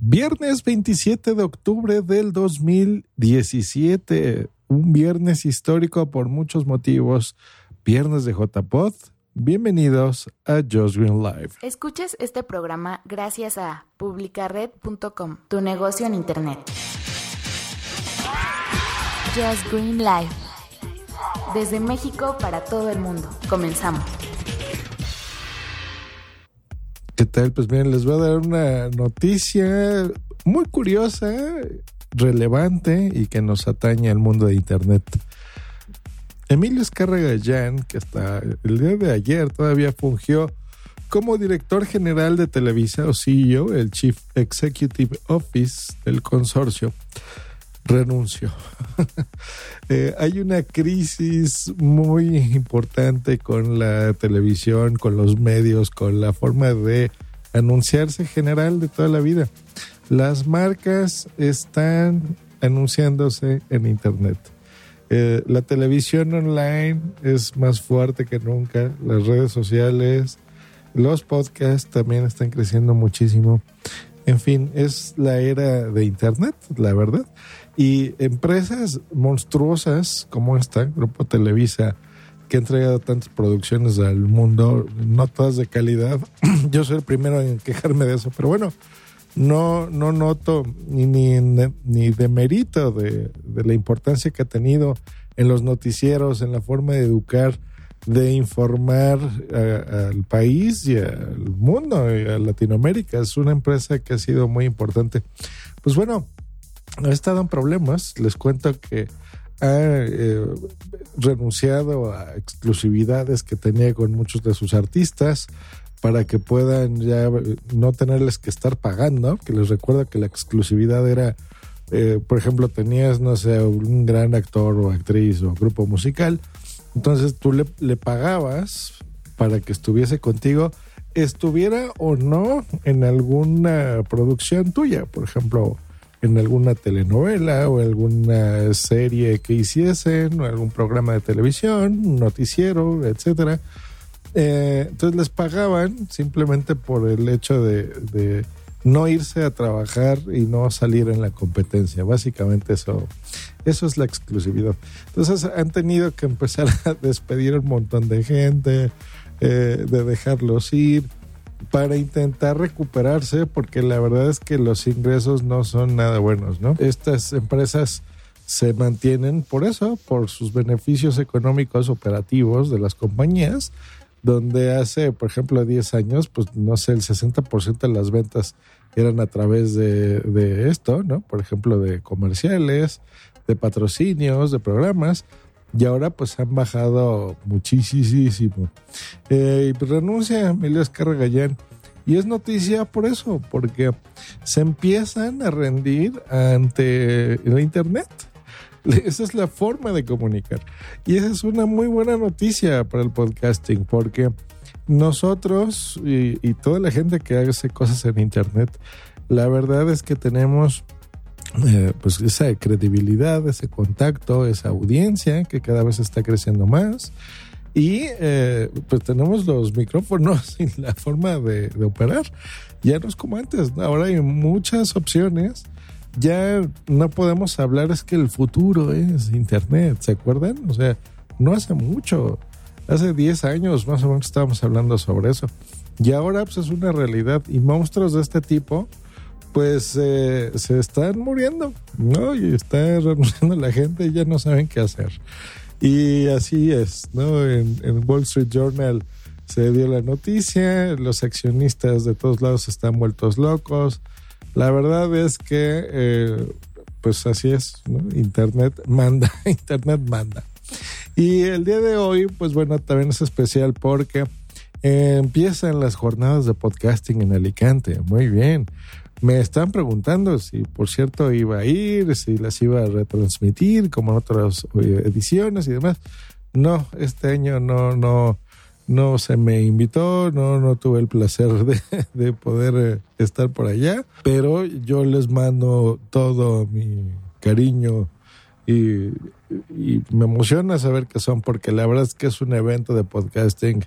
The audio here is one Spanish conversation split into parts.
Viernes 27 de octubre del 2017. Un viernes histórico por muchos motivos. Viernes de JPod. Bienvenidos a Just Green Live. Escuches este programa gracias a publicared.com, tu negocio en Internet. Just Green Live. Desde México para todo el mundo. Comenzamos. ¿Qué tal? Pues miren, les voy a dar una noticia muy curiosa, relevante y que nos atañe al mundo de Internet. Emilio Escárraga Gallán, que hasta el día de ayer todavía fungió como director general de Televisa o CEO, el Chief Executive Office del consorcio, renunció. Eh, hay una crisis muy importante con la televisión, con los medios, con la forma de anunciarse general de toda la vida. Las marcas están anunciándose en Internet. Eh, la televisión online es más fuerte que nunca, las redes sociales, los podcasts también están creciendo muchísimo. En fin, es la era de Internet, la verdad. Y empresas monstruosas como esta, Grupo Televisa, que ha entregado tantas producciones al mundo, no todas de calidad. Yo soy el primero en quejarme de eso, pero bueno, no, no noto ni, ni, ni de mérito de, de la importancia que ha tenido en los noticieros, en la forma de educar, de informar al país y al mundo, y a Latinoamérica. Es una empresa que ha sido muy importante. Pues bueno, ha estado en problemas. Les cuento que ha eh, renunciado a exclusividades que tenía con muchos de sus artistas para que puedan ya no tenerles que estar pagando, que les recuerda que la exclusividad era, eh, por ejemplo, tenías, no sé, un gran actor o actriz o grupo musical, entonces tú le, pagabas para que estuviese contigo, estuviera o no en alguna producción tuya, por ejemplo, en alguna telenovela o alguna serie que hiciesen o algún programa de televisión, noticiero, etcétera. Eh, entonces les pagaban simplemente por el hecho de, de, no irse a trabajar y no salir en la competencia. Básicamente eso, eso es la exclusividad. Entonces han tenido que empezar a despedir un montón de gente, eh, de dejarlos ir para intentar recuperarse porque la verdad es que los ingresos no son nada buenos, ¿no? Estas empresas se mantienen por eso, por sus beneficios económicos operativos de las compañías, donde hace, por ejemplo, 10 años, pues no sé, el 60% de las ventas eran a través de, de esto, ¿no? Por ejemplo, de comerciales, de patrocinios, de programas, y ahora pues han bajado muchísimo. Eh, y renuncia Emilio Escarra Gallán. Y es noticia por eso, porque se empiezan a rendir ante el Internet. Esa es la forma de comunicar. Y esa es una muy buena noticia para el podcasting, porque nosotros y toda la gente que hace cosas en Internet, la verdad es que tenemos eh, pues esa credibilidad, ese contacto, esa audiencia que cada vez está creciendo más. Y eh, pues tenemos los micrófonos y la forma de, de, operar. Ya no es como antes, ahora hay muchas opciones. Ya no podemos hablar, es que el futuro es Internet, ¿se acuerdan? O sea, no hace mucho, hace 10 años más o menos estábamos hablando sobre eso. Y ahora pues es una realidad y monstruos de este tipo pues eh, se están muriendo, ¿no? Y está renunciando la gente y ya no saben qué hacer. Y así es, ¿no? En, Wall Street Journal se dio la noticia, los accionistas de todos lados están vueltos locos. La verdad es que, eh, pues así es, ¿no? Internet manda, Internet manda. Y el día de hoy, pues bueno, también es especial porque eh, empiezan las jornadas de podcasting en Alicante. Muy bien me están preguntando si, por cierto, iba a ir, si las iba a retransmitir, como en otras eh, ediciones y demás. No, este año no, no, no se me invitó, no, no tuve el placer de, de poder eh, estar por allá, pero yo les mando todo mi cariño y, y me emociona saber que son, porque la verdad es que es un evento de podcasting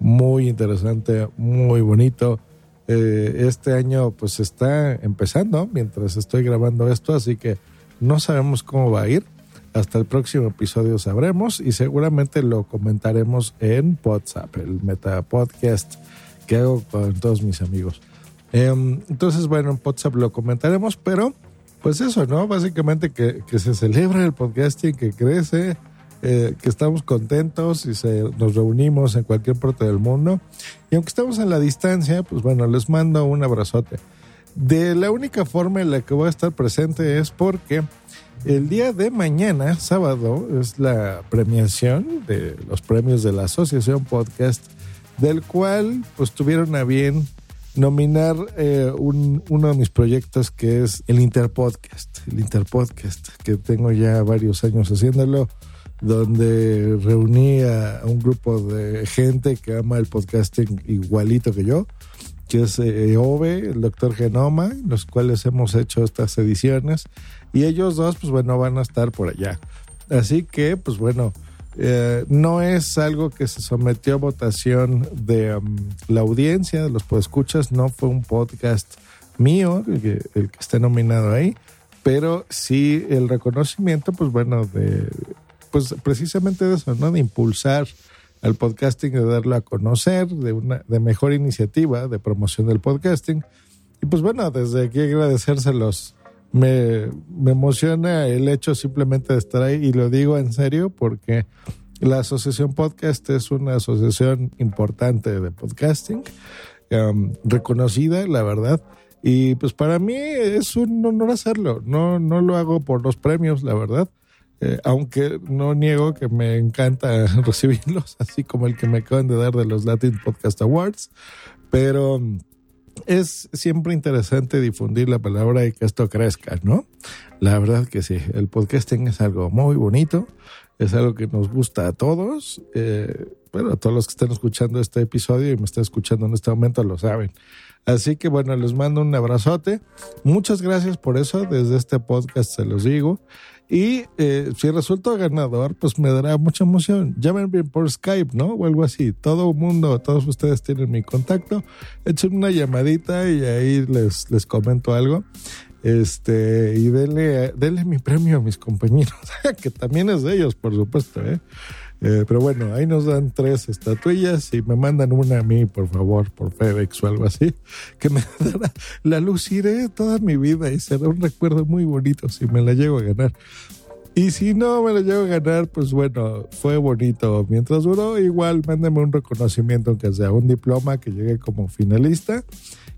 muy interesante, muy bonito. Eh, este año pues está empezando mientras estoy grabando esto, así que no sabemos cómo va a ir. Hasta el próximo episodio sabremos y seguramente lo comentaremos en WhatsApp, el Meta Podcast que hago con todos mis amigos. Em, entonces, bueno, en WhatsApp lo comentaremos, pero pues eso, ¿no? Básicamente que, que se celebra el podcasting, que crece, eh, que estamos contentos y se, nos reunimos en cualquier parte del mundo. Y aunque estamos en la distancia, pues bueno, les mando un abrazote. De la única forma en la que voy a estar presente es porque el día de mañana, sábado, es la premiación de los premios de la Asociación Podcast, del cual pues tuvieron a bien nominar eh, un, uno de mis proyectos que es el Interpodcast, el Interpodcast, que tengo ya varios años haciéndolo donde reuní a un grupo de gente que ama el podcasting igualito que yo, que es EOVE, el doctor Genoma, los cuales hemos hecho estas ediciones, y ellos dos, pues bueno, van a estar por allá. Así que, pues bueno, eh, no es algo que se sometió a votación de um, la audiencia, de los podescuchas, no fue un podcast mío, el que, el que esté nominado ahí, pero sí el reconocimiento, pues bueno, de pues precisamente de eso, ¿no? De impulsar al podcasting, de darlo a conocer, de una de mejor iniciativa de promoción del podcasting. Y pues bueno, desde aquí agradecérselos. Me, me emociona el hecho simplemente de estar ahí y lo digo en serio porque la Asociación Podcast es una asociación importante de podcasting, um, reconocida, la verdad. Y pues para mí es un honor hacerlo. No, no lo hago por los premios, la verdad. Eh, aunque no niego que me encanta recibirlos, así como el que me acaban de dar de los Latin Podcast Awards, pero es siempre interesante difundir la palabra y que esto crezca, ¿no? La verdad que sí, el podcasting es algo muy bonito, es algo que nos gusta a todos, eh, bueno, todos los que están escuchando este episodio y me están escuchando en este momento lo saben. Así que bueno, les mando un abrazote. Muchas gracias por eso. Desde este podcast se los digo. Y eh, si resulta ganador, pues me dará mucha emoción. Llámenme por Skype, ¿no? O algo así. Todo mundo, todos ustedes tienen mi contacto. Echen una llamadita y ahí les, les comento algo. Este, y denle, denle mi premio a mis compañeros, que también es de ellos, por supuesto, ¿eh? Eh, pero bueno, ahí nos dan tres estatuillas y me mandan una a mí, por favor, por FedEx o algo así, que me dará, la luciré toda mi vida y será un recuerdo muy bonito si me la llego a ganar. Y si no me la llego a ganar, pues bueno, fue bonito. Mientras duró, igual mándame un reconocimiento, aunque sea un diploma que llegue como finalista,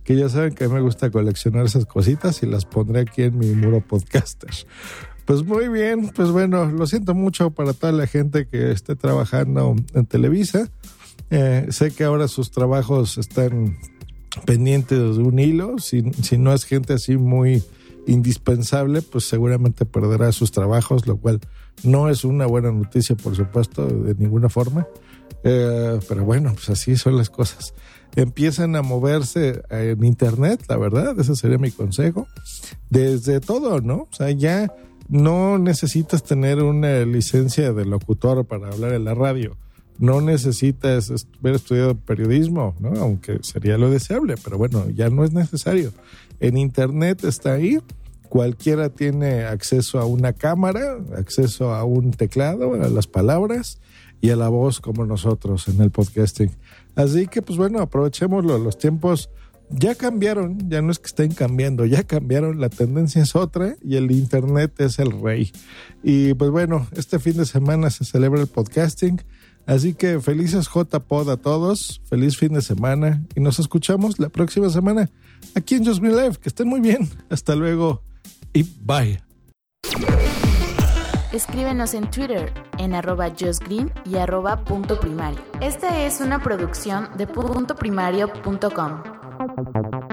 que ya saben que me gusta coleccionar esas cositas y las pondré aquí en mi muro podcaster. Pues muy bien, pues bueno, lo siento mucho para toda la gente que esté trabajando en Televisa. Eh, sé que ahora sus trabajos están pendientes de un hilo. Si, si no es gente así muy indispensable, pues seguramente perderá sus trabajos, lo cual no es una buena noticia, por supuesto, de ninguna forma. Eh, pero bueno, pues así son las cosas. Empiezan a moverse en Internet, la verdad, ese sería mi consejo. Desde todo, ¿no? O sea, ya no necesitas tener una licencia de locutor para hablar en la radio. No necesitas haber estudiado periodismo, ¿no? aunque sería lo deseable, pero bueno, ya no es necesario. En Internet está ahí, cualquiera tiene acceso a una cámara, acceso a un teclado, a las palabras y a la voz como nosotros en el podcasting. Así que pues bueno, aprovechémoslo, los tiempos ya cambiaron, ya no es que estén cambiando, ya cambiaron, la tendencia es otra y el Internet es el rey. Y pues bueno, este fin de semana se celebra el podcasting, así que felices JPod a todos, feliz fin de semana y nos escuchamos la próxima semana aquí en Just Green Live. Que estén muy bien, hasta luego y bye. Escríbenos en Twitter en arroba y punto primario. Esta es una producción de puntoprimario.com. Thank you.